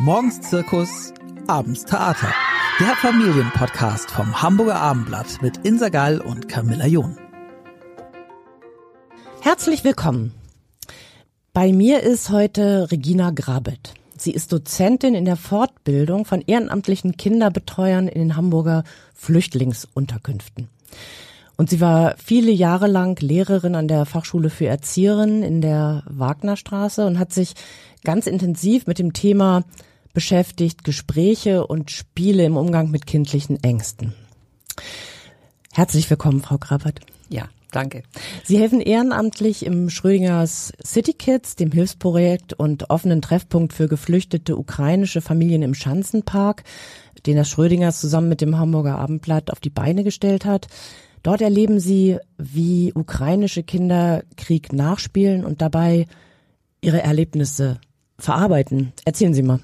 Morgens Zirkus, abends Theater. Der Familienpodcast vom Hamburger Abendblatt mit Insa Gall und Camilla John. Herzlich willkommen. Bei mir ist heute Regina Grabet. Sie ist Dozentin in der Fortbildung von ehrenamtlichen Kinderbetreuern in den Hamburger Flüchtlingsunterkünften. Und sie war viele Jahre lang Lehrerin an der Fachschule für Erzieherinnen in der Wagnerstraße und hat sich ganz intensiv mit dem Thema beschäftigt, Gespräche und Spiele im Umgang mit kindlichen Ängsten. Herzlich willkommen, Frau Grabert. Ja, danke. Sie helfen ehrenamtlich im Schrödingers City Kids, dem Hilfsprojekt und offenen Treffpunkt für geflüchtete ukrainische Familien im Schanzenpark, den das Schrödingers zusammen mit dem Hamburger Abendblatt auf die Beine gestellt hat. Dort erleben Sie, wie ukrainische Kinder Krieg nachspielen und dabei ihre Erlebnisse verarbeiten. Erzählen Sie mal.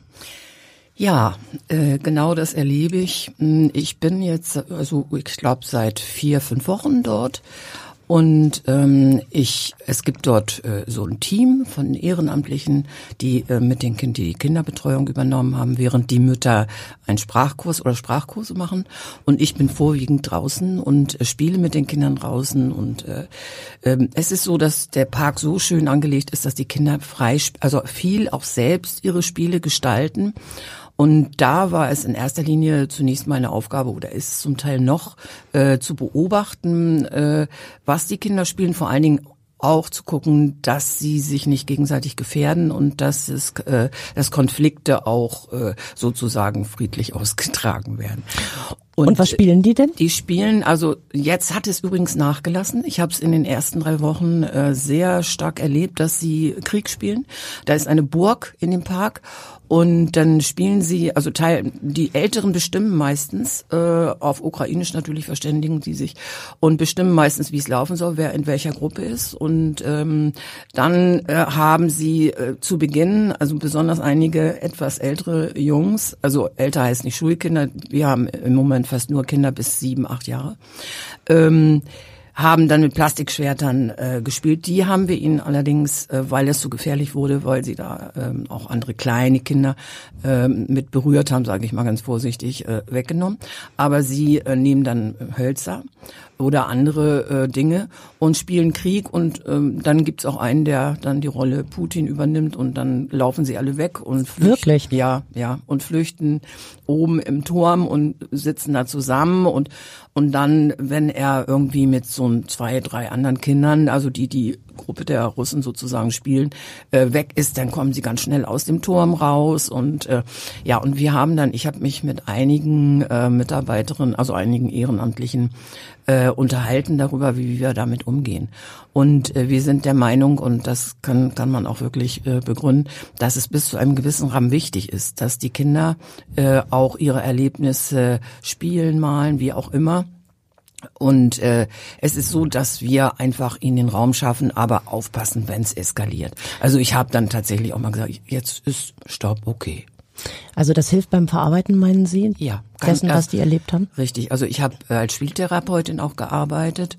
Ja, äh, genau das erlebe ich. Hm, ich bin jetzt, also ich glaube, seit vier, fünf Wochen dort und ähm, ich, es gibt dort äh, so ein Team von Ehrenamtlichen, die äh, mit den Kindern die Kinderbetreuung übernommen haben, während die Mütter einen Sprachkurs oder Sprachkurse machen. Und ich bin vorwiegend draußen und äh, spiele mit den Kindern draußen. Und äh, äh, es ist so, dass der Park so schön angelegt ist, dass die Kinder frei, also viel auch selbst ihre Spiele gestalten. Und da war es in erster Linie zunächst meine Aufgabe oder ist zum Teil noch äh, zu beobachten, äh, was die Kinder spielen, vor allen Dingen auch zu gucken, dass sie sich nicht gegenseitig gefährden und dass es, äh, dass Konflikte auch äh, sozusagen friedlich ausgetragen werden. Und, und, was spielen die denn? Die spielen, also jetzt hat es übrigens nachgelassen. Ich habe es in den ersten drei Wochen äh, sehr stark erlebt, dass sie Krieg spielen. Da ist eine Burg in dem Park und dann spielen sie, also Teil, die Älteren bestimmen meistens, äh, auf Ukrainisch natürlich verständigen die sich und bestimmen meistens, wie es laufen soll, wer in welcher Gruppe ist. Und ähm, dann äh, haben sie äh, zu Beginn, also besonders einige etwas ältere Jungs, also älter heißt nicht Schulkinder, wir haben im Moment fast nur Kinder bis sieben, acht Jahre. Ähm, haben dann mit Plastikschwertern äh, gespielt. Die haben wir ihnen allerdings, äh, weil es so gefährlich wurde, weil sie da ähm, auch andere kleine Kinder äh, mit berührt haben, sage ich mal ganz vorsichtig, äh, weggenommen. Aber sie äh, nehmen dann Hölzer oder andere äh, Dinge und spielen Krieg und ähm, dann gibt's auch einen, der dann die Rolle Putin übernimmt und dann laufen sie alle weg und flüchten. Wirklich? Ja, ja und flüchten oben im Turm und sitzen da zusammen und und dann, wenn er irgendwie mit so zwei, drei anderen Kindern, also die die Gruppe der Russen sozusagen spielen, äh, weg ist, dann kommen sie ganz schnell aus dem Turm raus und äh, ja und wir haben dann, ich habe mich mit einigen äh, Mitarbeiterinnen, also einigen Ehrenamtlichen äh, unterhalten darüber, wie wir damit umgehen. Und äh, wir sind der Meinung, und das kann, kann man auch wirklich äh, begründen, dass es bis zu einem gewissen Rahmen wichtig ist, dass die Kinder äh, auch ihre Erlebnisse spielen, malen, wie auch immer. Und äh, es ist so, dass wir einfach ihnen den Raum schaffen, aber aufpassen, wenn es eskaliert. Also ich habe dann tatsächlich auch mal gesagt, jetzt ist Stopp, okay. Also das hilft beim Verarbeiten, meinen Sie? Ja. Dessen, was die erlebt haben? Richtig. Also ich habe äh, als Spieltherapeutin auch gearbeitet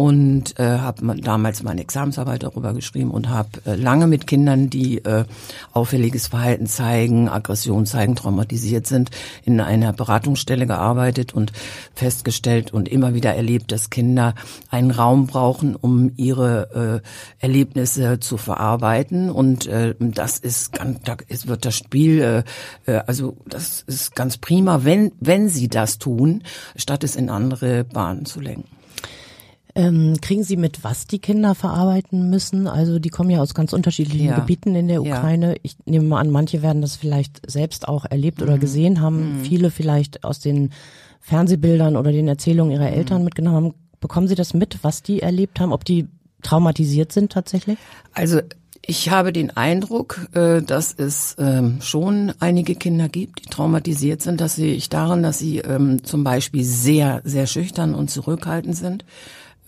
und äh, habe damals meine Examensarbeit darüber geschrieben und habe äh, lange mit Kindern, die äh, auffälliges Verhalten zeigen, Aggression zeigen, traumatisiert sind, in einer Beratungsstelle gearbeitet und festgestellt und immer wieder erlebt, dass Kinder einen Raum brauchen, um ihre äh, Erlebnisse zu verarbeiten und äh, das ist ganz, da ist, wird das Spiel, äh, äh, also das ist ganz prima, wenn wenn sie das tun, statt es in andere Bahnen zu lenken. Ähm, kriegen Sie mit, was die Kinder verarbeiten müssen? Also die kommen ja aus ganz unterschiedlichen ja. Gebieten in der Ukraine. Ja. Ich nehme mal an, manche werden das vielleicht selbst auch erlebt oder mhm. gesehen haben. Mhm. Viele vielleicht aus den Fernsehbildern oder den Erzählungen ihrer mhm. Eltern mitgenommen haben. Bekommen Sie das mit, was die erlebt haben? Ob die traumatisiert sind tatsächlich? Also ich habe den Eindruck, äh, dass es ähm, schon einige Kinder gibt, die traumatisiert sind. Das sehe ich daran, dass sie ähm, zum Beispiel sehr, sehr schüchtern und zurückhaltend sind.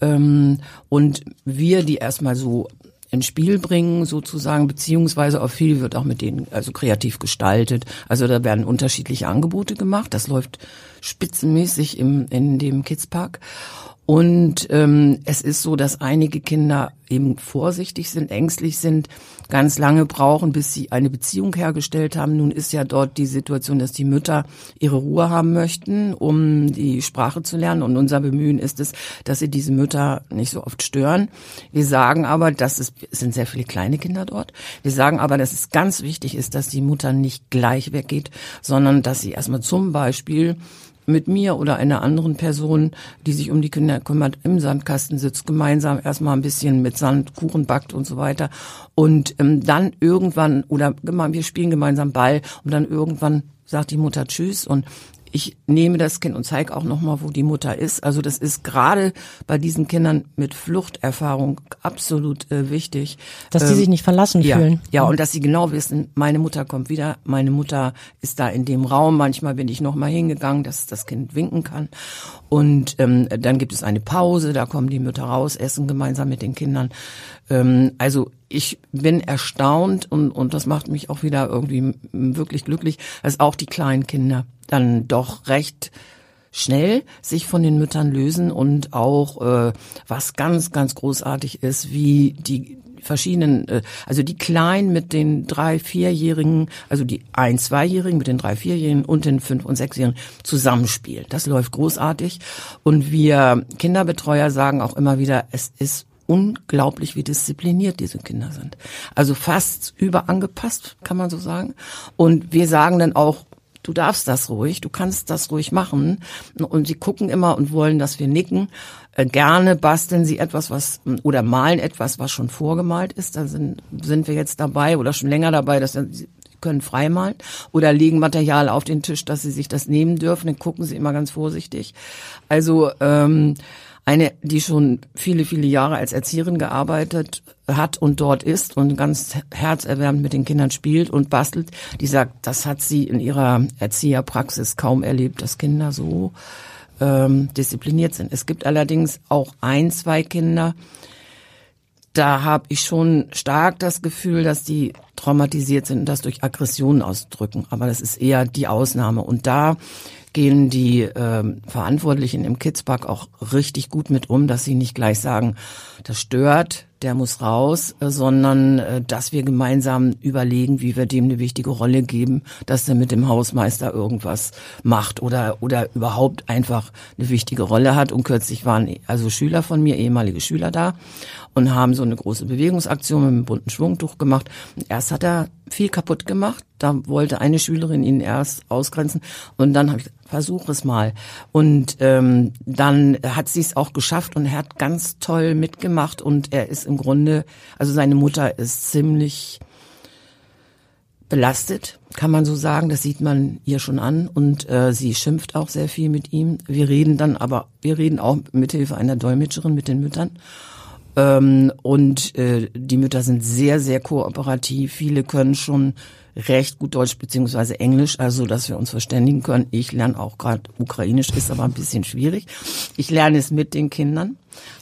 Ähm, und wir die erstmal so ins Spiel bringen sozusagen, beziehungsweise auch viel wird auch mit denen also kreativ gestaltet. Also da werden unterschiedliche Angebote gemacht. Das läuft spitzenmäßig im, in dem Kidspark. Und ähm, es ist so, dass einige Kinder eben vorsichtig sind, ängstlich sind, ganz lange brauchen, bis sie eine Beziehung hergestellt haben. Nun ist ja dort die Situation, dass die Mütter ihre Ruhe haben möchten, um die Sprache zu lernen. Und unser Bemühen ist es, dass sie diese Mütter nicht so oft stören. Wir sagen aber, dass es, es sind sehr viele kleine Kinder dort. Wir sagen aber, dass es ganz wichtig ist, dass die Mutter nicht gleich weggeht, sondern dass sie erstmal zum Beispiel mit mir oder einer anderen Person, die sich um die Kinder kümmert, im Sandkasten sitzt, gemeinsam erstmal ein bisschen mit Sand Kuchen backt und so weiter. Und ähm, dann irgendwann, oder wir spielen gemeinsam Ball und dann irgendwann sagt die Mutter Tschüss und ich nehme das Kind und zeige auch nochmal, wo die Mutter ist. Also das ist gerade bei diesen Kindern mit Fluchterfahrung absolut äh, wichtig. Dass sie ähm, sich nicht verlassen ja, fühlen. Ja, und dass sie genau wissen, meine Mutter kommt wieder, meine Mutter ist da in dem Raum. Manchmal bin ich nochmal hingegangen, dass das Kind winken kann. Und ähm, dann gibt es eine Pause, da kommen die Mütter raus, essen gemeinsam mit den Kindern. Ähm, also ich bin erstaunt und, und das macht mich auch wieder irgendwie wirklich glücklich, dass auch die kleinen Kinder dann doch recht schnell sich von den Müttern lösen und auch äh, was ganz, ganz großartig ist, wie die verschiedenen, äh, also die Kleinen mit den drei, vierjährigen, also die ein, zweijährigen mit den drei, vierjährigen und den fünf und sechsjährigen zusammenspielen. Das läuft großartig und wir Kinderbetreuer sagen auch immer wieder, es ist unglaublich, wie diszipliniert diese Kinder sind. Also fast überangepasst, kann man so sagen. Und wir sagen dann auch, du darfst das ruhig, du kannst das ruhig machen. Und sie gucken immer und wollen, dass wir nicken. Äh, gerne basteln sie etwas, was oder malen etwas, was schon vorgemalt ist. Da sind, sind wir jetzt dabei oder schon länger dabei, dass sie können freimalen oder legen Material auf den Tisch, dass sie sich das nehmen dürfen. Dann gucken sie immer ganz vorsichtig. Also ähm, eine, die schon viele, viele Jahre als Erzieherin gearbeitet hat und dort ist und ganz herzerwärmend mit den Kindern spielt und bastelt, die sagt, das hat sie in ihrer Erzieherpraxis kaum erlebt, dass Kinder so ähm, diszipliniert sind. Es gibt allerdings auch ein, zwei Kinder, da habe ich schon stark das Gefühl, dass die traumatisiert sind und das durch Aggressionen ausdrücken. Aber das ist eher die Ausnahme. Und da gehen die äh, Verantwortlichen im Kidspark auch richtig gut mit um, dass sie nicht gleich sagen, das stört, der muss raus, äh, sondern äh, dass wir gemeinsam überlegen, wie wir dem eine wichtige Rolle geben, dass er mit dem Hausmeister irgendwas macht oder oder überhaupt einfach eine wichtige Rolle hat. Und kürzlich waren also Schüler von mir, ehemalige Schüler da und haben so eine große Bewegungsaktion mit einem bunten Schwungtuch gemacht. Erst hat er viel kaputt gemacht. Da wollte eine Schülerin ihn erst ausgrenzen und dann habe ich versuch es mal. Und ähm, dann hat sie es auch geschafft und er hat ganz toll mitgemacht und er ist im Grunde, also seine Mutter ist ziemlich belastet, kann man so sagen. Das sieht man ihr schon an und äh, sie schimpft auch sehr viel mit ihm. Wir reden dann aber, wir reden auch mit Hilfe einer Dolmetscherin mit den Müttern ähm, und äh, die Mütter sind sehr, sehr kooperativ. Viele können schon recht gut Deutsch beziehungsweise Englisch, also dass wir uns verständigen können. Ich lerne auch gerade Ukrainisch, ist aber ein bisschen schwierig. Ich lerne es mit den Kindern.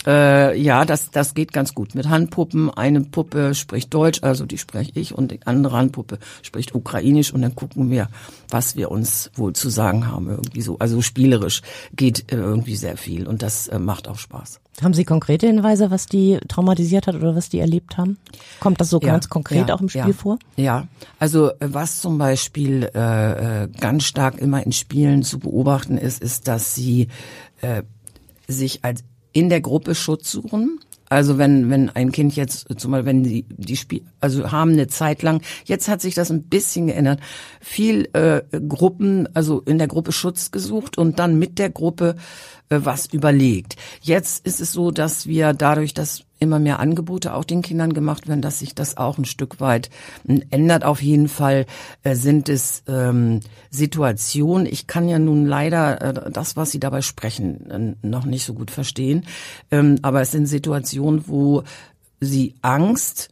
Äh, ja, das, das geht ganz gut. Mit Handpuppen, eine Puppe spricht Deutsch, also die spreche ich, und die andere Handpuppe spricht Ukrainisch und dann gucken wir, was wir uns wohl zu sagen haben. Irgendwie so. Also spielerisch geht äh, irgendwie sehr viel und das äh, macht auch Spaß. Haben Sie konkrete Hinweise, was die traumatisiert hat oder was die erlebt haben? Kommt das so ja, ganz konkret ja, auch im Spiel ja, vor? Ja, also was zum Beispiel äh, äh, ganz stark immer in Spielen zu beobachten ist, ist, dass sie äh, sich als in der Gruppe Schutz suchen. Also wenn wenn ein Kind jetzt zumal wenn die die Spiel also haben eine Zeit lang jetzt hat sich das ein bisschen geändert viel äh, Gruppen also in der Gruppe Schutz gesucht und dann mit der Gruppe äh, was überlegt. Jetzt ist es so, dass wir dadurch, dass immer mehr Angebote auch den Kindern gemacht werden, dass sich das auch ein Stück weit hm, ändert. Auf jeden Fall äh, sind es ähm, Situationen. Ich kann ja nun leider äh, das, was Sie dabei sprechen, äh, noch nicht so gut verstehen. Ähm, aber es sind Situationen, wo Sie Angst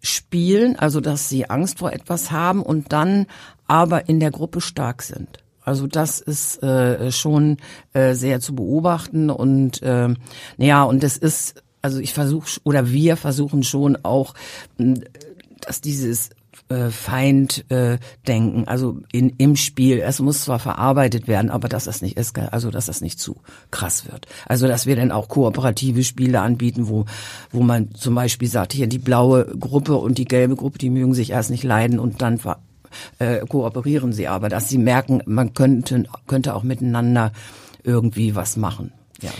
spielen, also dass sie Angst vor etwas haben und dann aber in der Gruppe stark sind. Also das ist äh, schon äh, sehr zu beobachten und äh, ja und das ist also ich versuche oder wir versuchen schon auch, dass dieses äh, Feind äh, also in, im Spiel. Es muss zwar verarbeitet werden, aber dass das nicht ist, also dass das nicht zu krass wird. Also dass wir dann auch kooperative Spiele anbieten, wo wo man zum Beispiel sagt, hier die blaue Gruppe und die gelbe Gruppe, die mögen sich erst nicht leiden und dann äh, kooperieren sie aber, dass sie merken, man könnte könnte auch miteinander irgendwie was machen. Ja.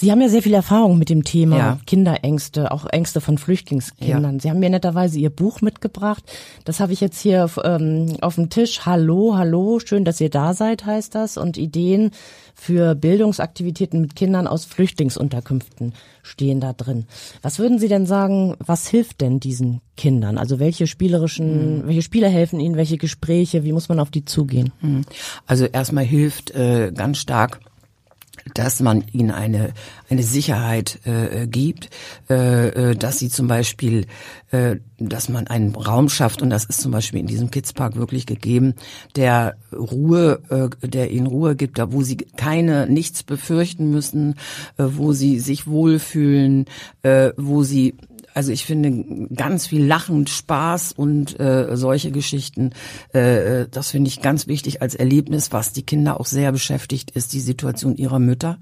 Sie haben ja sehr viel Erfahrung mit dem Thema ja. Kinderängste, auch Ängste von Flüchtlingskindern. Ja. Sie haben mir netterweise Ihr Buch mitgebracht. Das habe ich jetzt hier auf, ähm, auf dem Tisch. Hallo, hallo, schön, dass ihr da seid, heißt das. Und Ideen für Bildungsaktivitäten mit Kindern aus Flüchtlingsunterkünften stehen da drin. Was würden Sie denn sagen, was hilft denn diesen Kindern? Also welche spielerischen, mhm. welche Spiele helfen ihnen, welche Gespräche, wie muss man auf die zugehen? Hm. Also erstmal hilft äh, ganz stark dass man ihnen eine eine Sicherheit äh, gibt, äh, äh, dass sie zum Beispiel, äh, dass man einen Raum schafft. Und das ist zum Beispiel in diesem Kidspark wirklich gegeben, der Ruhe, äh, der ihnen Ruhe gibt, da wo sie keine nichts befürchten müssen, äh, wo sie sich wohlfühlen, äh, wo sie also ich finde ganz viel Lachen, Spaß und äh, solche Geschichten, äh, das finde ich ganz wichtig als Erlebnis, was die Kinder auch sehr beschäftigt, ist die Situation ihrer Mütter.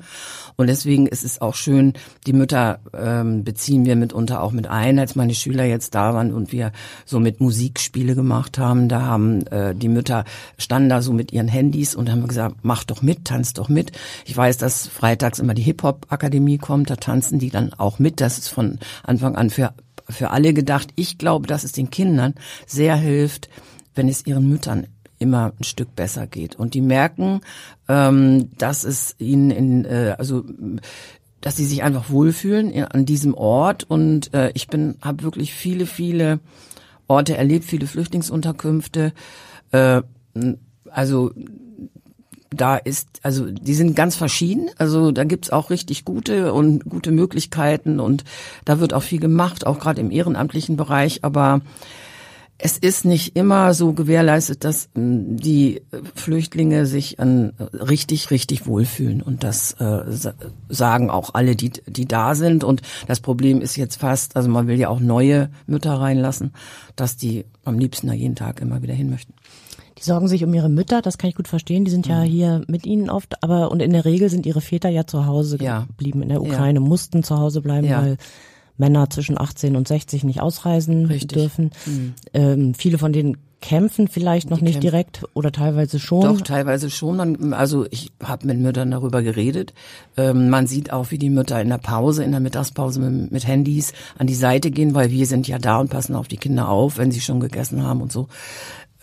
Und deswegen ist es auch schön, die Mütter ähm, beziehen wir mitunter auch mit ein, als meine Schüler jetzt da waren und wir so mit Musikspiele gemacht haben. Da haben äh, die Mütter standen da so mit ihren Handys und haben gesagt, mach doch mit, tanz doch mit. Ich weiß, dass freitags immer die Hip-Hop-Akademie kommt, da tanzen die dann auch mit. Das ist von Anfang an für für alle gedacht. Ich glaube, dass es den Kindern sehr hilft, wenn es ihren Müttern immer ein Stück besser geht. Und die merken, ähm, dass es ihnen in, äh, also dass sie sich einfach wohlfühlen an diesem Ort. Und äh, ich bin, habe wirklich viele, viele Orte erlebt, viele Flüchtlingsunterkünfte. Äh, also da ist, also die sind ganz verschieden. Also da gibt's auch richtig gute und gute Möglichkeiten und da wird auch viel gemacht, auch gerade im ehrenamtlichen Bereich. Aber es ist nicht immer so gewährleistet, dass ähm, die Flüchtlinge sich richtig, richtig wohlfühlen. Und das äh, sagen auch alle, die, die da sind. Und das Problem ist jetzt fast, also man will ja auch neue Mütter reinlassen, dass die am liebsten da jeden Tag immer wieder hin möchten. Die sorgen sich um ihre Mütter, das kann ich gut verstehen. Die sind ja mhm. hier mit ihnen oft, aber und in der Regel sind ihre Väter ja zu Hause ja. geblieben in der Ukraine, ja. mussten zu Hause bleiben, ja. weil Männer zwischen 18 und 60 nicht ausreisen Richtig. dürfen. Mhm. Ähm, viele von denen kämpfen vielleicht noch die nicht kämpfen. direkt oder teilweise schon. Doch, teilweise schon. Also ich habe mit Müttern darüber geredet. Ähm, man sieht auch, wie die Mütter in der Pause, in der Mittagspause mit, mit, Handys an die Seite gehen, weil wir sind ja da und passen auf die Kinder auf, wenn sie schon gegessen haben und so.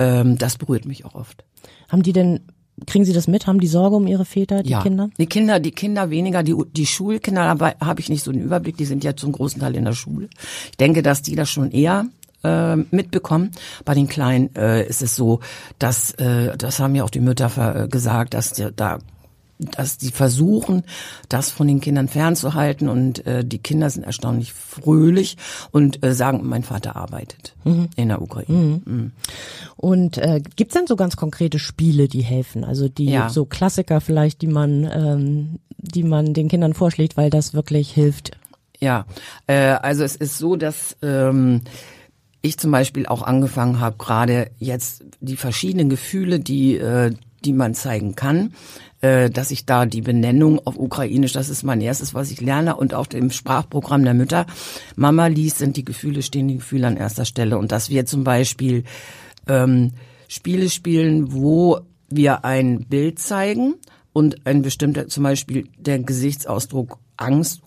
Ähm, das berührt mich auch oft. Haben die denn Kriegen Sie das mit? Haben die Sorge um ihre Väter, die ja. Kinder? Die Kinder, die Kinder weniger, die, die Schulkinder, aber habe ich nicht so einen Überblick, die sind ja zum großen Teil in der Schule. Ich denke, dass die das schon eher äh, mitbekommen. Bei den Kleinen äh, ist es so, dass, äh, das haben ja auch die Mütter äh, gesagt, dass da dass die versuchen, das von den Kindern fernzuhalten und äh, die Kinder sind erstaunlich fröhlich und äh, sagen, mein Vater arbeitet mhm. in der Ukraine. Mhm. Mhm. Und äh, gibt es denn so ganz konkrete Spiele, die helfen? Also die ja. so Klassiker vielleicht, die man, ähm, die man den Kindern vorschlägt, weil das wirklich hilft. Ja, äh, also es ist so, dass ähm, ich zum Beispiel auch angefangen habe, gerade jetzt die verschiedenen Gefühle, die äh, die man zeigen kann, äh, dass ich da die Benennung auf Ukrainisch, das ist mein erstes, was ich lerne und auch im Sprachprogramm der Mütter. Mama liest, sind die Gefühle, stehen die Gefühle an erster Stelle und dass wir zum Beispiel ähm, Spiele spielen, wo wir ein Bild zeigen und ein bestimmter, zum Beispiel der Gesichtsausdruck Angst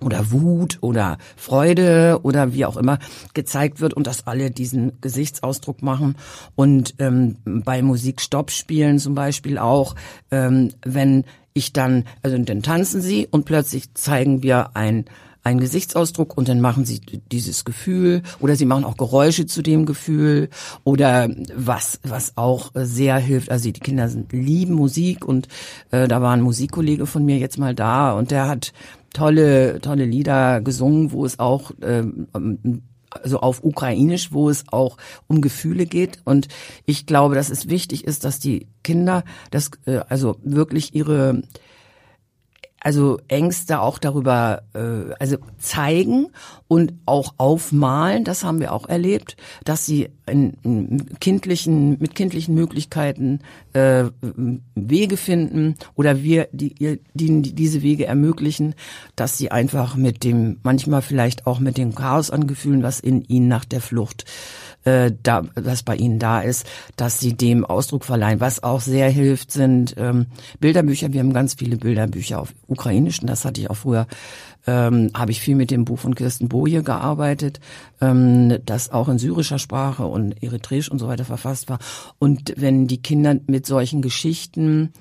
oder Wut oder Freude oder wie auch immer gezeigt wird und dass alle diesen Gesichtsausdruck machen. Und ähm, bei Musikstoppspielen zum Beispiel auch, ähm, wenn ich dann, also dann tanzen sie und plötzlich zeigen wir ein einen Gesichtsausdruck und dann machen sie dieses Gefühl oder sie machen auch Geräusche zu dem Gefühl oder was was auch sehr hilft. Also die Kinder sind, lieben Musik und äh, da war ein Musikkollege von mir jetzt mal da und der hat tolle, tolle Lieder gesungen, wo es auch ähm, also auf Ukrainisch, wo es auch um Gefühle geht. Und ich glaube, dass es wichtig ist, dass die Kinder das äh, also wirklich ihre also Ängste auch darüber, äh, also zeigen und auch aufmalen, das haben wir auch erlebt, dass sie in, in kindlichen, mit kindlichen Möglichkeiten äh, Wege finden oder wir die, die, die diese Wege ermöglichen, dass sie einfach mit dem, manchmal vielleicht auch mit dem Chaos an Gefühlen, was in ihnen nach der Flucht äh, da, was bei ihnen da ist, dass sie dem Ausdruck verleihen. Was auch sehr hilft, sind ähm, Bilderbücher. Wir haben ganz viele Bilderbücher auf Ukrainischen. Das hatte ich auch früher. Ähm, habe ich viel mit dem Buch von Kirsten Boje gearbeitet, ähm, das auch in syrischer Sprache und eritreisch und so weiter verfasst war. Und wenn die Kinder mit solchen Geschichten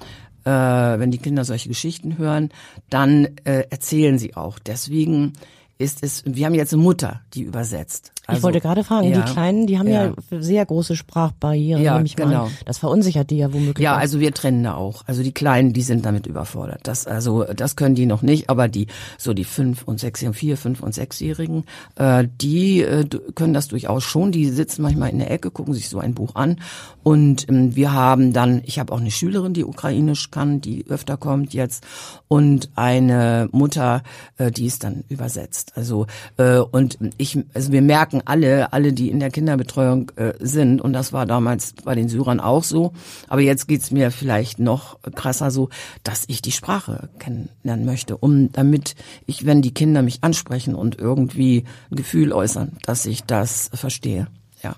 äh, wenn die Kinder solche Geschichten hören, dann äh, erzählen sie auch. Deswegen ist es, wir haben jetzt eine Mutter, die übersetzt. Also, ich wollte gerade fragen, ja, die Kleinen, die haben ja, ja sehr große Sprachbarrieren, ja, ich genau. Mal. Das verunsichert die ja womöglich. Ja, auch. also wir trennen da auch. Also die Kleinen, die sind damit überfordert. Das, also, das können die noch nicht, aber die, so die fünf und sechs, vier, fünf und sechsjährigen, äh, die äh, können das durchaus schon. Die sitzen manchmal in der Ecke, gucken sich so ein Buch an. Und ähm, wir haben dann, ich habe auch eine Schülerin, die Ukrainisch kann, die öfter kommt jetzt, und eine Mutter, äh, die ist dann übersetzt. Also, äh, und ich, also wir merken, merken alle, alle, die in der Kinderbetreuung äh, sind, und das war damals bei den Syrern auch so, aber jetzt geht's mir vielleicht noch krasser so, dass ich die Sprache kennenlernen möchte, um damit ich, wenn die Kinder mich ansprechen und irgendwie ein Gefühl äußern, dass ich das verstehe. Ja.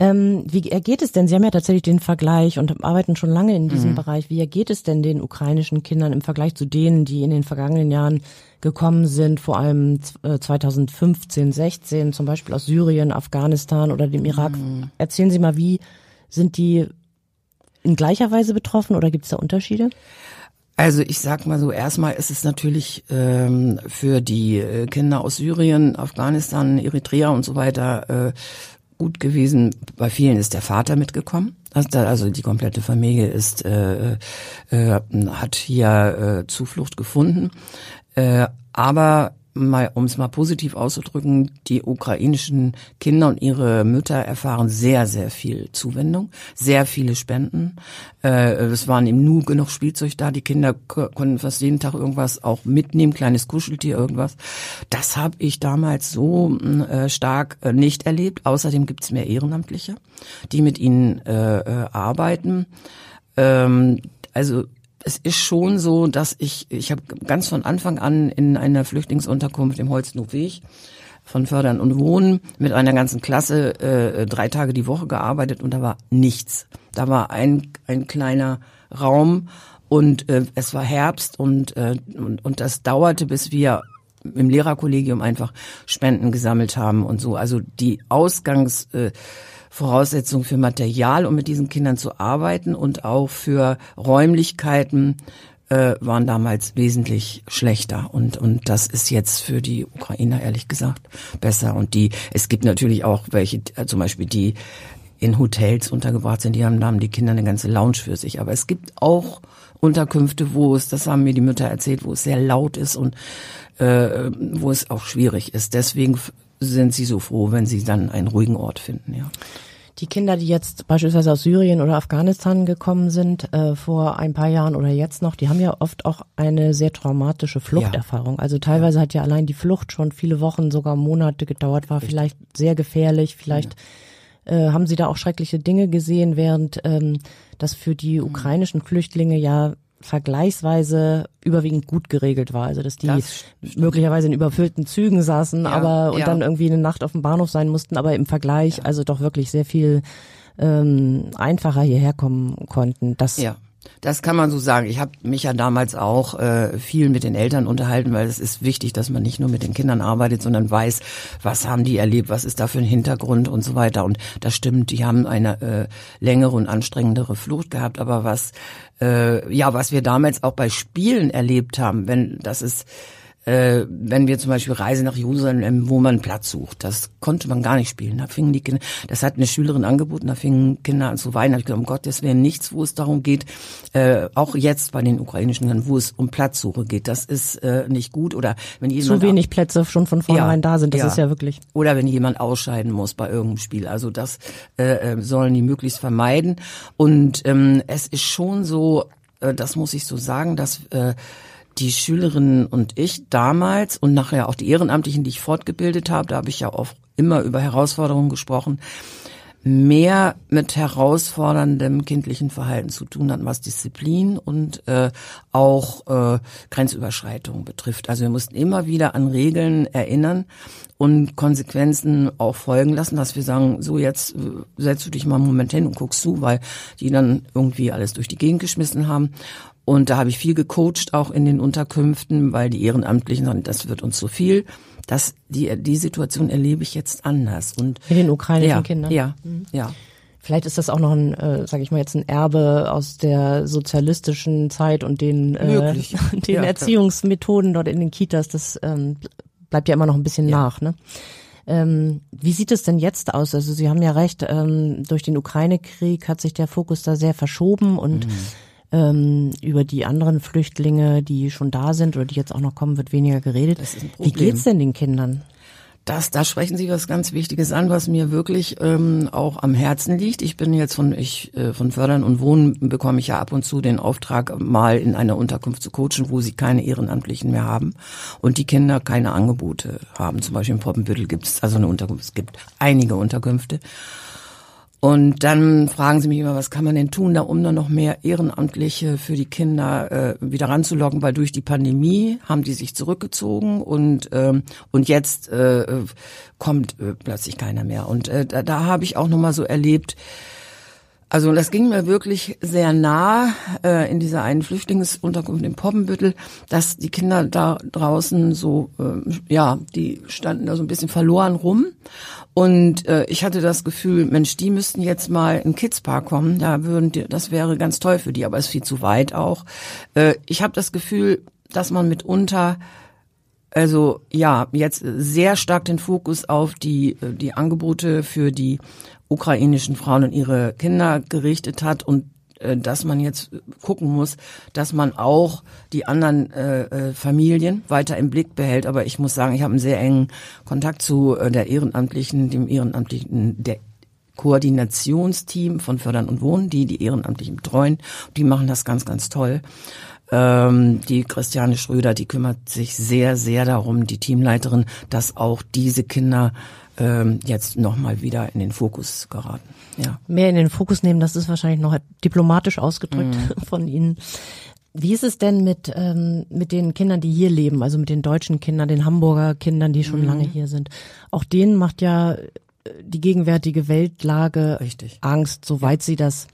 Ähm, wie ergeht es denn? Sie haben ja tatsächlich den Vergleich und arbeiten schon lange in diesem mhm. Bereich. Wie ergeht es denn den ukrainischen Kindern im Vergleich zu denen, die in den vergangenen Jahren gekommen sind, vor allem 2015, 16, zum Beispiel aus Syrien, Afghanistan oder dem Irak? Mhm. Erzählen Sie mal, wie sind die in gleicher Weise betroffen oder gibt es da Unterschiede? Also ich sag mal so, erstmal ist es natürlich ähm, für die äh, Kinder aus Syrien, Afghanistan, Eritrea und so weiter äh, gut gewesen. Bei vielen ist der Vater mitgekommen. Also die komplette Familie ist äh, äh, hat hier äh, Zuflucht gefunden. Äh, aber mal, um es mal positiv auszudrücken, die ukrainischen Kinder und ihre Mütter erfahren sehr, sehr viel Zuwendung, sehr viele Spenden. Äh, es waren im Nu genug Spielzeug da. Die Kinder konnten fast jeden Tag irgendwas auch mitnehmen, kleines Kuscheltier, irgendwas. Das habe ich damals so äh, stark äh, nicht erlebt. Außerdem gibt es mehr Ehrenamtliche, die mit ihnen äh, äh, arbeiten. Ähm, also es ist schon so, dass ich, ich habe ganz von Anfang an in einer Flüchtlingsunterkunft im Holznowweg von Fördern und Wohnen mit einer ganzen Klasse äh, drei Tage die Woche gearbeitet und da war nichts. Da war ein, ein kleiner Raum und äh, es war Herbst und, äh, und, und das dauerte, bis wir im Lehrerkollegium einfach Spenden gesammelt haben und so. Also die Ausgangs... Äh, Voraussetzung für Material, um mit diesen Kindern zu arbeiten und auch für Räumlichkeiten äh, waren damals wesentlich schlechter. Und und das ist jetzt für die Ukrainer ehrlich gesagt besser. Und die es gibt natürlich auch welche äh, zum Beispiel die in Hotels untergebracht sind die haben da haben die Kinder eine ganze Lounge für sich. Aber es gibt auch Unterkünfte wo es das haben mir die Mütter erzählt wo es sehr laut ist und äh, wo es auch schwierig ist. Deswegen sind sie so froh wenn sie dann einen ruhigen Ort finden ja die Kinder, die jetzt beispielsweise aus Syrien oder Afghanistan gekommen sind, äh, vor ein paar Jahren oder jetzt noch, die haben ja oft auch eine sehr traumatische Fluchterfahrung. Ja. Also teilweise hat ja allein die Flucht schon viele Wochen, sogar Monate gedauert, war Richtig. vielleicht sehr gefährlich, vielleicht ja. äh, haben sie da auch schreckliche Dinge gesehen, während ähm, das für die mhm. ukrainischen Flüchtlinge ja vergleichsweise überwiegend gut geregelt war. Also dass die das möglicherweise in überfüllten Zügen saßen, ja, aber und ja. dann irgendwie eine Nacht auf dem Bahnhof sein mussten, aber im Vergleich ja. also doch wirklich sehr viel ähm, einfacher hierher kommen konnten. Das. Das kann man so sagen. Ich habe mich ja damals auch äh, viel mit den Eltern unterhalten, weil es ist wichtig, dass man nicht nur mit den Kindern arbeitet, sondern weiß, was haben die erlebt, was ist da für ein Hintergrund und so weiter. Und das stimmt, die haben eine äh, längere und anstrengendere Flucht gehabt. Aber was äh, ja, was wir damals auch bei Spielen erlebt haben, wenn das ist äh, wenn wir zum Beispiel Reise nach Jerusalem, wo man Platz sucht. Das konnte man gar nicht spielen. Da fingen die Kinder, das hat eine Schülerin angeboten, da fingen Kinder an zu weinen. Da hab ich gedacht, um Gott, das wäre nichts, wo es darum geht, äh, auch jetzt bei den ukrainischen Kindern, wo es um Platzsuche geht. Das ist äh, nicht gut. Oder wenn jemand... Zu wenig Plätze schon von vornherein ja, da sind, das ja. ist ja wirklich... Oder wenn jemand ausscheiden muss bei irgendeinem Spiel. Also das äh, äh sollen die möglichst vermeiden. Und ähm, es ist schon so, äh, das muss ich so sagen, dass... Äh, die Schülerinnen und ich damals und nachher auch die Ehrenamtlichen, die ich fortgebildet habe, da habe ich ja auch immer über Herausforderungen gesprochen, mehr mit herausforderndem kindlichen Verhalten zu tun hatten, was Disziplin und äh, auch äh, Grenzüberschreitungen betrifft. Also wir mussten immer wieder an Regeln erinnern und Konsequenzen auch folgen lassen, dass wir sagen, so jetzt äh, setzt du dich mal einen Moment hin und guckst zu, weil die dann irgendwie alles durch die Gegend geschmissen haben. Und da habe ich viel gecoacht, auch in den Unterkünften, weil die Ehrenamtlichen sagen, das wird uns zu so viel das, die, die Situation erlebe ich jetzt anders. Und Mit den ukrainischen ja, Kindern? Ja, mhm. ja. Vielleicht ist das auch noch ein, äh, sage ich mal jetzt, ein Erbe aus der sozialistischen Zeit und den, äh, den ja, Erziehungsmethoden dort in den Kitas. Das ähm, bleibt ja immer noch ein bisschen ja. nach. Ne? Ähm, wie sieht es denn jetzt aus? Also Sie haben ja recht, ähm, durch den Ukraine-Krieg hat sich der Fokus da sehr verschoben und mhm ähm, über die anderen Flüchtlinge, die schon da sind oder die jetzt auch noch kommen, wird weniger geredet. Wie geht's denn den Kindern? Das, da sprechen Sie was ganz Wichtiges an, was mir wirklich ähm, auch am Herzen liegt. Ich bin jetzt von ich äh, von Fördern und Wohnen bekomme ich ja ab und zu den Auftrag, mal in einer Unterkunft zu coachen, wo sie keine Ehrenamtlichen mehr haben und die Kinder keine Angebote haben. Zum Beispiel in Poppenbüttel gibt es also eine Unterkunft. Es gibt einige Unterkünfte. Und dann fragen sie mich immer, was kann man denn tun, da um dann noch mehr Ehrenamtliche für die Kinder äh, wieder ranzulocken, weil durch die Pandemie haben die sich zurückgezogen und ähm, und jetzt äh, kommt äh, plötzlich keiner mehr. Und äh, da, da habe ich auch noch mal so erlebt, also das ging mir wirklich sehr nah äh, in dieser einen Flüchtlingsunterkunft in Poppenbüttel, dass die Kinder da draußen so, äh, ja, die standen da so ein bisschen verloren rum. Und äh, ich hatte das Gefühl, Mensch, die müssten jetzt mal in Kidspark kommen. Da würden die, das wäre ganz toll für die, aber ist viel zu weit auch. Äh, ich habe das Gefühl, dass man mitunter also ja, jetzt sehr stark den Fokus auf die, die Angebote für die ukrainischen Frauen und ihre Kinder gerichtet hat und äh, dass man jetzt gucken muss, dass man auch die anderen äh, äh, Familien weiter im Blick behält. Aber ich muss sagen, ich habe einen sehr engen Kontakt zu äh, der Ehrenamtlichen, dem Ehrenamtlichen, der Koordinationsteam von Fördern und Wohnen, die die Ehrenamtlichen betreuen. Die machen das ganz, ganz toll. Ähm, die Christiane Schröder, die kümmert sich sehr, sehr darum, die Teamleiterin, dass auch diese Kinder ähm, jetzt nochmal wieder in den Fokus geraten. Ja. Mehr in den Fokus nehmen, das ist wahrscheinlich noch diplomatisch ausgedrückt mhm. von Ihnen. Wie ist es denn mit, ähm, mit den Kindern, die hier leben, also mit den deutschen Kindern, den Hamburger Kindern, die schon mhm. lange hier sind? Auch denen macht ja äh, die gegenwärtige Weltlage Richtig. Angst, soweit sie das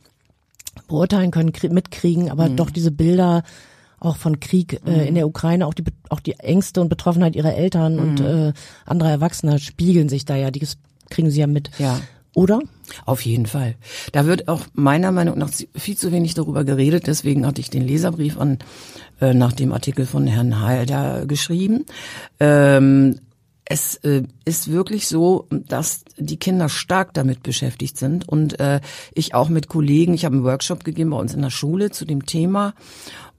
beurteilen können, mitkriegen, aber mhm. doch diese Bilder auch von Krieg äh, mhm. in der Ukraine, auch die auch die Ängste und Betroffenheit ihrer Eltern mhm. und äh, anderer Erwachsener spiegeln sich da ja, die kriegen sie ja mit. Ja. Oder? Auf jeden Fall. Da wird auch meiner Meinung nach viel zu wenig darüber geredet. Deswegen hatte ich den Leserbrief an äh, nach dem Artikel von Herrn Heider geschrieben. Ähm, es äh, ist wirklich so, dass die Kinder stark damit beschäftigt sind und äh, ich auch mit Kollegen, ich habe einen Workshop gegeben bei uns in der Schule zu dem Thema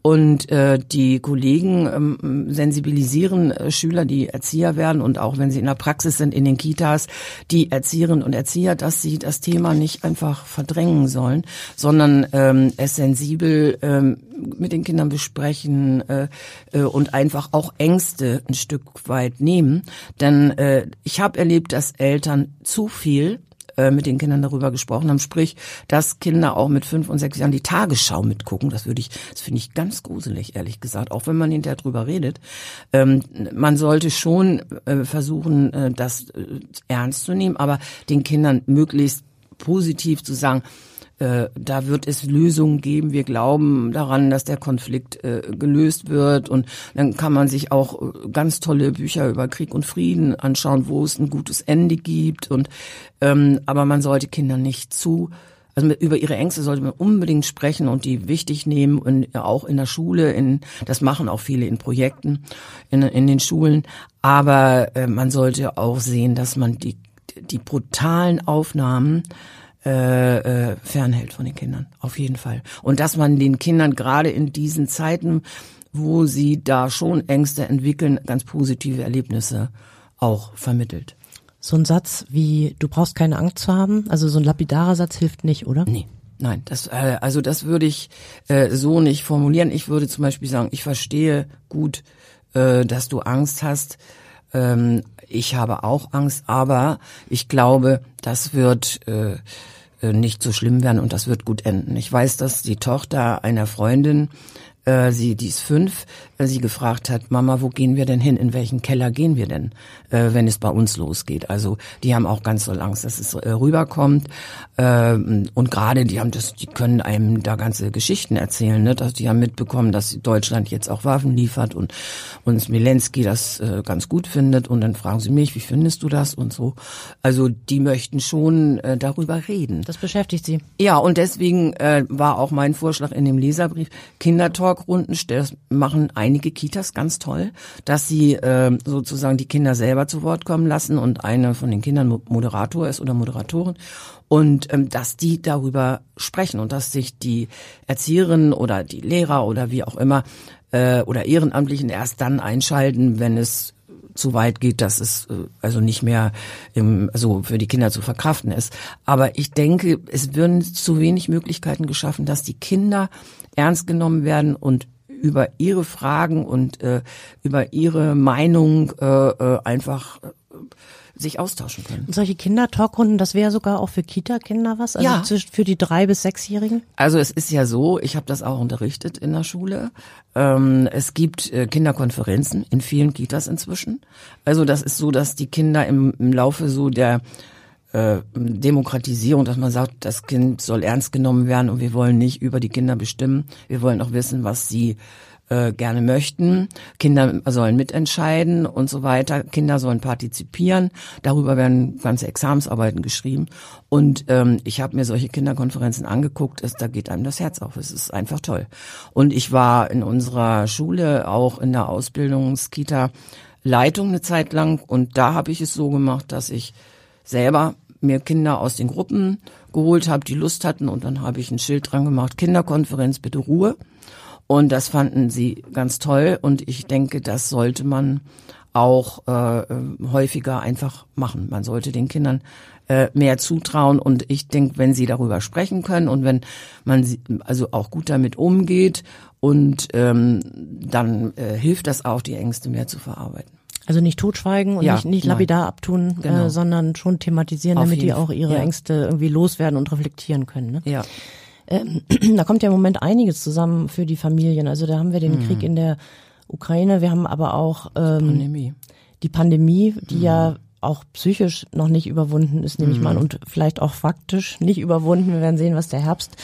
und äh, die Kollegen ähm, sensibilisieren äh, Schüler, die Erzieher werden und auch wenn sie in der Praxis sind, in den Kitas, die Erzieherinnen und Erzieher, dass sie das Thema nicht einfach verdrängen sollen, sondern ähm, es sensibel ähm, mit den Kindern besprechen äh, äh, und einfach auch Ängste ein Stück weit nehmen. Denn äh, ich habe erlebt, dass Eltern zu viel äh, mit den Kindern darüber gesprochen haben, sprich, dass Kinder auch mit fünf und sechs Jahren die Tagesschau mitgucken. Das würde ich, das finde ich ganz gruselig, ehrlich gesagt, auch wenn man hinterher drüber redet. Ähm, man sollte schon äh, versuchen, äh, das äh, ernst zu nehmen, aber den Kindern möglichst positiv zu sagen, äh, da wird es Lösungen geben. Wir glauben daran, dass der Konflikt äh, gelöst wird. Und dann kann man sich auch äh, ganz tolle Bücher über Krieg und Frieden anschauen, wo es ein gutes Ende gibt. Und ähm, aber man sollte Kinder nicht zu also über ihre Ängste sollte man unbedingt sprechen und die wichtig nehmen und auch in der Schule, in, das machen auch viele in Projekten in, in den Schulen. Aber äh, man sollte auch sehen, dass man die, die brutalen Aufnahmen äh, äh, fernhält von den Kindern, auf jeden Fall. Und dass man den Kindern gerade in diesen Zeiten, wo sie da schon Ängste entwickeln, ganz positive Erlebnisse auch vermittelt. So ein Satz wie, du brauchst keine Angst zu haben, also so ein lapidarer Satz hilft nicht, oder? Nee, nein, das, äh, also das würde ich äh, so nicht formulieren. Ich würde zum Beispiel sagen, ich verstehe gut, äh, dass du Angst hast. Ähm, ich habe auch Angst, aber ich glaube, das wird äh, nicht so schlimm werden und das wird gut enden. Ich weiß, dass die Tochter einer Freundin äh, sie, die ist fünf, äh, sie gefragt hat, Mama, wo gehen wir denn hin? In welchen Keller gehen wir denn, äh, wenn es bei uns losgeht? Also die haben auch ganz so Angst, dass es äh, rüberkommt. Äh, und gerade die haben das, die können einem da ganze Geschichten erzählen. Ne? Dass die haben mitbekommen, dass Deutschland jetzt auch Waffen liefert und und Smilenski das äh, ganz gut findet. Und dann fragen sie mich, wie findest du das und so. Also die möchten schon äh, darüber reden. Das beschäftigt sie. Ja, und deswegen äh, war auch mein Vorschlag in dem Leserbrief Kindertalk Talkrunden, das machen einige Kitas ganz toll, dass sie äh, sozusagen die Kinder selber zu Wort kommen lassen und eine von den Kindern Moderator ist oder Moderatorin und ähm, dass die darüber sprechen und dass sich die Erzieherinnen oder die Lehrer oder wie auch immer äh, oder Ehrenamtlichen erst dann einschalten, wenn es zu weit geht, dass es äh, also nicht mehr im, also für die Kinder zu verkraften ist. Aber ich denke, es würden zu wenig Möglichkeiten geschaffen, dass die Kinder ernst genommen werden und über ihre Fragen und äh, über ihre Meinung äh, äh, einfach äh, sich austauschen können. Und solche Kindertalkrunden, das wäre sogar auch für Kita-Kinder was? Also ja. für die drei bis sechsjährigen? Also es ist ja so, ich habe das auch unterrichtet in der Schule. Ähm, es gibt äh, Kinderkonferenzen in vielen Kitas inzwischen. Also das ist so, dass die Kinder im, im Laufe so der äh, Demokratisierung, dass man sagt, das Kind soll ernst genommen werden und wir wollen nicht über die Kinder bestimmen. Wir wollen auch wissen, was sie äh, gerne möchten. Kinder sollen mitentscheiden und so weiter. Kinder sollen partizipieren. Darüber werden ganze Examensarbeiten geschrieben. Und ähm, ich habe mir solche Kinderkonferenzen angeguckt. Es, da geht einem das Herz auf. Es ist einfach toll. Und ich war in unserer Schule auch in der Ausbildungskita Leitung eine Zeit lang und da habe ich es so gemacht, dass ich selber mir Kinder aus den Gruppen geholt habe, die Lust hatten und dann habe ich ein Schild dran gemacht, Kinderkonferenz, bitte Ruhe. Und das fanden sie ganz toll und ich denke, das sollte man auch äh, häufiger einfach machen. Man sollte den Kindern äh, mehr zutrauen und ich denke, wenn sie darüber sprechen können und wenn man sie, also auch gut damit umgeht und ähm, dann äh, hilft das auch, die Ängste mehr zu verarbeiten. Also nicht totschweigen und Ja, nicht, nicht nein. lapidar abtun, Genau. äh, sondern schon thematisieren, Auf damit die auch ihre ja. Ängste irgendwie loswerden und reflektieren können. Ne? Ja. Ähm, da kommt ja im Moment einiges zusammen für die Familien. Also da haben wir den Krieg in der Ukraine, wir haben aber auch ähm, Pandemie. die Pandemie, die ja auch psychisch noch nicht überwunden ist, nehme ich mal an, und vielleicht auch faktisch nicht überwunden. Wir werden sehen, was der Herbst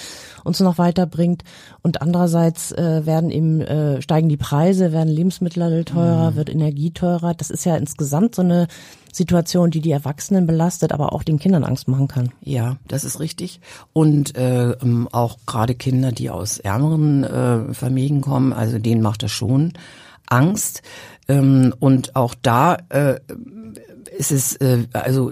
uns noch weiterbringt. Und andererseits äh, werden eben äh, steigen die Preise, werden Lebensmittel teurer, wird Energie teurer. Das ist ja insgesamt so eine Situation, die die Erwachsenen belastet, aber auch den Kindern Angst machen kann. Ja, das ist richtig. Und äh, ähm, auch gerade Kinder, die aus ärmeren äh, Familien kommen, also denen macht das schon Angst. Ähm, und auch da äh, ist es, äh, also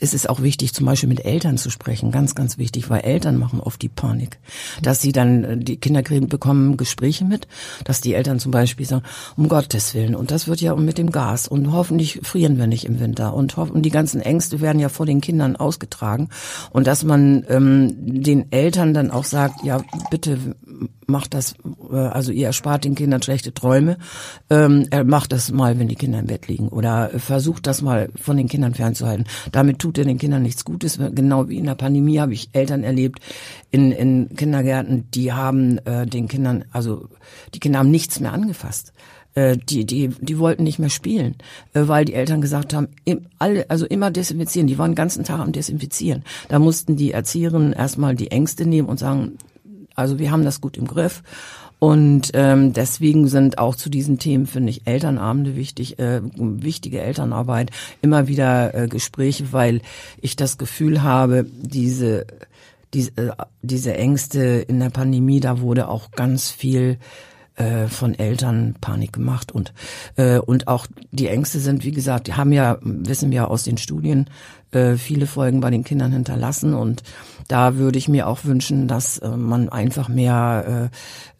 ist es auch wichtig, zum Beispiel mit Eltern zu sprechen, ganz, ganz wichtig, weil Eltern machen oft die Panik, dass sie dann, äh, die Kinder bekommen Gespräche mit, dass die Eltern zum Beispiel sagen, um Gottes Willen, und das wird ja mit dem Gas und hoffentlich frieren wir nicht im Winter und, und die ganzen Ängste werden ja vor den Kindern ausgetragen. Und dass man ähm, den Eltern dann auch sagt, ja bitte macht das, äh, also ihr erspart den Kindern schlechte Träume, ähm, er macht das mal, wenn die Kinder im Bett liegen oder versucht das mal von den Kindern fernzuhalten. Damit tut er den Kindern nichts Gutes. Genau wie in der Pandemie habe ich Eltern erlebt in, in Kindergärten, die haben äh, den Kindern, also die Kinder haben nichts mehr angefasst. Äh, Die, die, die wollten nicht mehr spielen, äh, weil die Eltern gesagt haben, im, alle, also immer desinfizieren. Die waren den ganzen Tag am Desinfizieren. Da mussten die Erzieherinnen erstmal die Ängste nehmen und sagen, also wir haben das gut im Griff. Und ähm, deswegen sind auch zu diesen Themen, finde ich, Elternabende wichtig, äh, wichtige Elternarbeit, immer wieder äh, Gespräche, weil ich das Gefühl habe, diese, diese, äh, diese Ängste in der Pandemie, da wurde auch ganz viel äh, von Eltern Panik gemacht und äh, und auch die Ängste sind, wie gesagt, die haben ja, wissen wir aus den Studien, äh, viele Folgen bei den Kindern hinterlassen und da würde ich mir auch wünschen, dass äh, man einfach mehr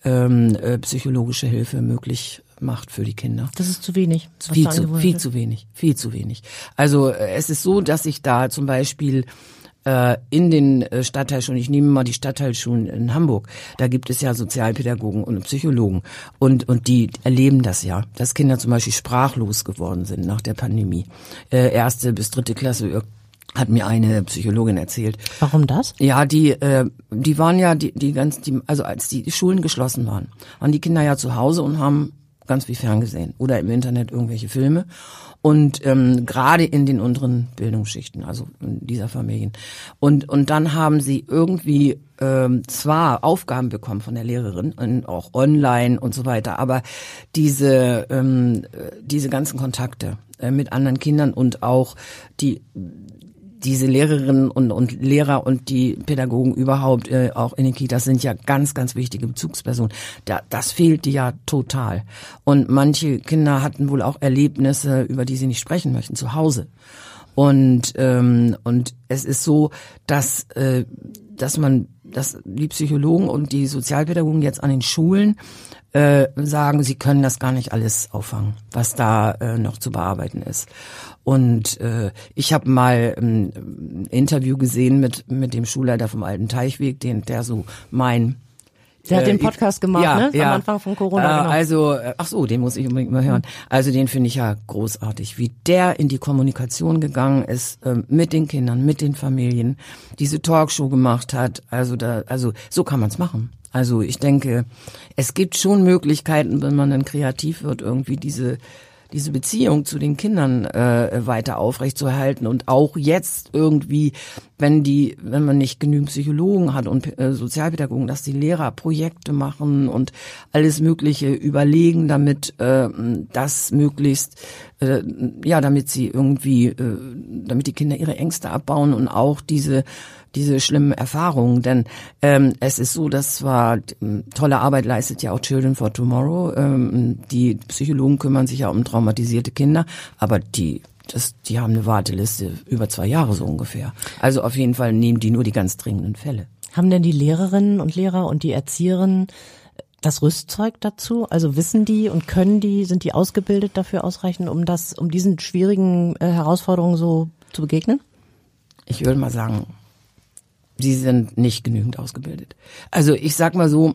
äh, ähm, äh, psychologische Hilfe möglich macht für die Kinder. Das ist zu wenig. Viel zu, viel zu wenig, viel zu wenig. Also äh, es ist so, dass ich da zum Beispiel äh, in den Stadtteilschulen, ich nehme mal die Stadtteilschulen in Hamburg, da gibt es ja Sozialpädagogen und Psychologen und, und die erleben das ja, dass Kinder zum Beispiel sprachlos geworden sind nach der Pandemie. Äh, erste bis dritte Klasse hat mir eine Psychologin erzählt. Warum das? Ja, die äh, die waren ja die die ganz die also als die Schulen geschlossen waren, waren die Kinder ja zu Hause und haben ganz viel ferngesehen oder im Internet irgendwelche Filme und ähm, gerade in den unteren Bildungsschichten, also in dieser Familien. Und und dann haben sie irgendwie ähm, zwar Aufgaben bekommen von der Lehrerin und auch online und so weiter, aber diese ähm, diese ganzen Kontakte äh, mit anderen Kindern und auch die diese Lehrerinnen und, und Lehrer und die Pädagogen überhaupt äh, auch in den Kitas sind ja ganz, ganz wichtige Bezugspersonen. Da, das fehlte ja total. Und manche Kinder hatten wohl auch Erlebnisse, über die sie nicht sprechen möchten, zu Hause. Und, ähm, und es ist so, dass, äh, dass man, dass die Psychologen und die Sozialpädagogen jetzt an den Schulen äh, sagen, sie können das gar nicht alles auffangen, was da äh, noch zu bearbeiten ist. Und äh, ich habe mal ähm, ein Interview gesehen mit mit dem Schulleiter vom Alten Teichweg, den der so mein der hat den äh, Podcast gemacht, ja, ne? Ja. Am Anfang von Corona. Äh, genau. Also, äh, ach so, den muss ich unbedingt mal hören. Also den finde ich ja großartig, wie der in die Kommunikation gegangen ist äh, mit den Kindern, mit den Familien, diese Talkshow gemacht hat. Also da, also so kann man es machen. Also ich denke, es gibt schon Möglichkeiten, wenn man dann kreativ wird, irgendwie diese diese Beziehung zu den Kindern äh, weiter aufrechtzuerhalten und auch jetzt irgendwie, wenn die, wenn man nicht genügend Psychologen hat und äh, Sozialpädagogen, dass die Lehrer Projekte machen und alles Mögliche überlegen, damit äh, das möglichst, äh, ja, damit sie irgendwie, äh, damit die Kinder ihre Ängste abbauen und auch diese diese schlimmen Erfahrungen. Denn ähm, es ist so, dass zwar ähm, tolle Arbeit leistet ja auch Children for Tomorrow. Ähm, die Psychologen kümmern sich ja um traumatisierte Kinder, aber die das, die haben eine Warteliste über zwei Jahre so ungefähr. Also auf jeden Fall nehmen die nur die ganz dringenden Fälle. Haben denn die Lehrerinnen und Lehrer und die Erzieherinnen das Rüstzeug dazu? Also wissen die und können die, sind die ausgebildet dafür ausreichend, um das, um diesen schwierigen äh, Herausforderungen so zu begegnen? Ich würde mal sagen, sie sind nicht genügend ausgebildet. Also ich sag mal so,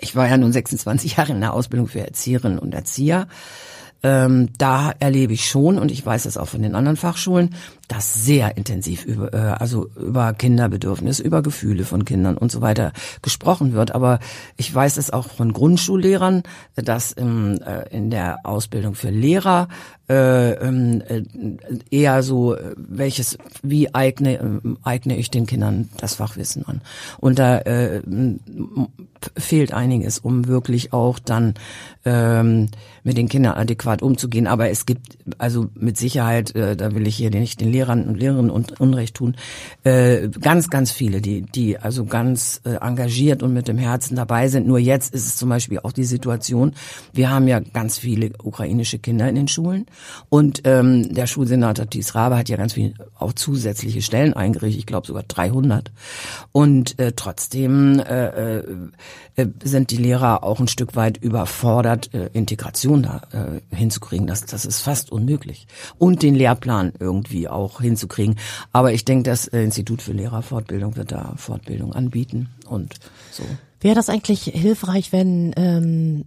ich war ja nun 26 Jahre in der Ausbildung für Erzieherinnen und Erzieher. Ähm, da erlebe ich schon, und ich weiß das auch von den anderen Fachschulen, dass sehr intensiv über, äh, also über Kinderbedürfnisse, über Gefühle von Kindern und so weiter gesprochen wird. Aber ich weiß es auch von Grundschullehrern, dass im, äh, in der Ausbildung für Lehrer äh, ähm, äh, eher so, welches, wie eigne, äh, eigne ich den Kindern das Fachwissen an. Und da äh, fehlt einiges, um wirklich auch dann ähm, mit den Kindern adäquat umzugehen. Aber es gibt also mit Sicherheit, äh, da will ich hier nicht den Lehrern und Lehrerinnen und Unrecht tun, äh, ganz, ganz viele, die, die also ganz äh, engagiert und mit dem Herzen dabei sind. Nur jetzt ist es zum Beispiel auch die Situation, wir haben ja ganz viele ukrainische Kinder in den Schulen und ähm, der Schulsenator Thies Rabe hat ja ganz viele auch zusätzliche Stellen eingerichtet, ich glaube sogar 300. Und äh, trotzdem äh, äh, sind die Lehrer auch ein Stück weit überfordert, äh, Integration da äh, hinzukriegen. Das, das ist fast unmöglich. Und den Lehrplan irgendwie auch hinzukriegen. Aber ich denke, das äh, Institut für Lehrerfortbildung wird da Fortbildung anbieten und so. Wäre das eigentlich hilfreich, wenn ähm,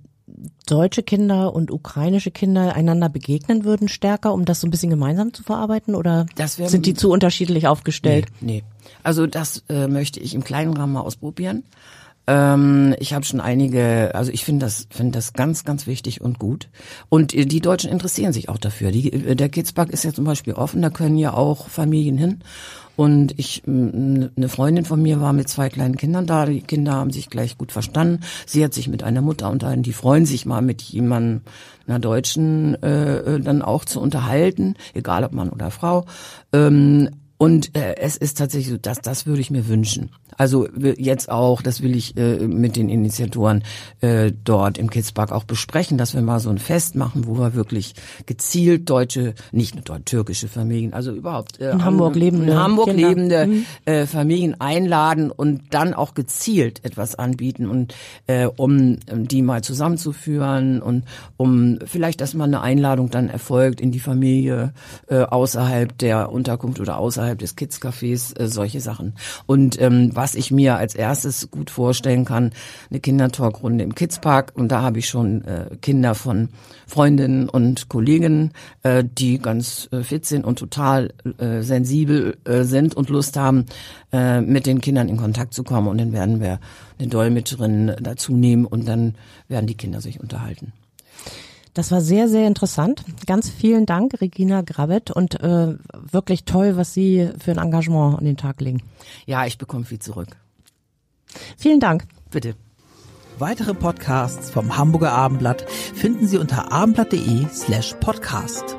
deutsche Kinder und ukrainische Kinder einander begegnen würden stärker, um das so ein bisschen gemeinsam zu verarbeiten? Oder wär, sind die zu unterschiedlich aufgestellt? Nee, nee. Also das äh, möchte ich im kleinen Rahmen mal ausprobieren. Ähm, ich habe schon einige, also ich finde das, finde das ganz, ganz wichtig und gut. Und die Deutschen interessieren sich auch dafür. Die, äh, der Kidspark ist ja zum Beispiel offen, da können ja auch Familien hin. Und ich, eine Freundin von mir war mit zwei kleinen Kindern da. Die Kinder haben sich gleich gut verstanden. Sie hat sich mit einer Mutter unterhalten. Die freuen sich mal mit jemandem, einer Deutschen, äh, dann auch zu unterhalten, egal ob Mann oder Frau. Ähm, und äh, es ist tatsächlich so, dass das würde ich mir wünschen. Also jetzt auch, das will ich äh, mit den Initiatoren äh, dort im Kidspark auch besprechen, dass wir mal so ein Fest machen, wo wir wirklich gezielt deutsche, nicht nur dort türkische Familien, also überhaupt äh, in Hamburg lebende, in Hamburg Kinder. lebende mhm. äh, Familien einladen und dann auch gezielt etwas anbieten und äh, um, um die mal zusammenzuführen und um vielleicht, dass mal eine Einladung dann erfolgt in die Familie äh, außerhalb der Unterkunft oder außerhalb des Kidscafés, äh, solche Sachen. Und ähm, was ich mir als erstes gut vorstellen kann, eine Kindertalkrunde im Kidspark. Und da habe ich schon äh, Kinder von Freundinnen und Kolleginnen, äh, die ganz äh, fit sind und total äh, sensibel äh, sind und Lust haben, äh, mit den Kindern in Kontakt zu kommen. Und dann werden wir eine Dolmetscherin dazu nehmen und dann werden die Kinder sich unterhalten. Das war sehr, sehr interessant. Ganz vielen Dank, Regina Grabet, und äh, wirklich toll, was Sie für ein Engagement an den Tag legen. Ja, ich bekomme viel zurück. Vielen Dank. Bitte. Weitere Podcasts vom Hamburger Abendblatt finden Sie unter abendblatt.de slash podcast.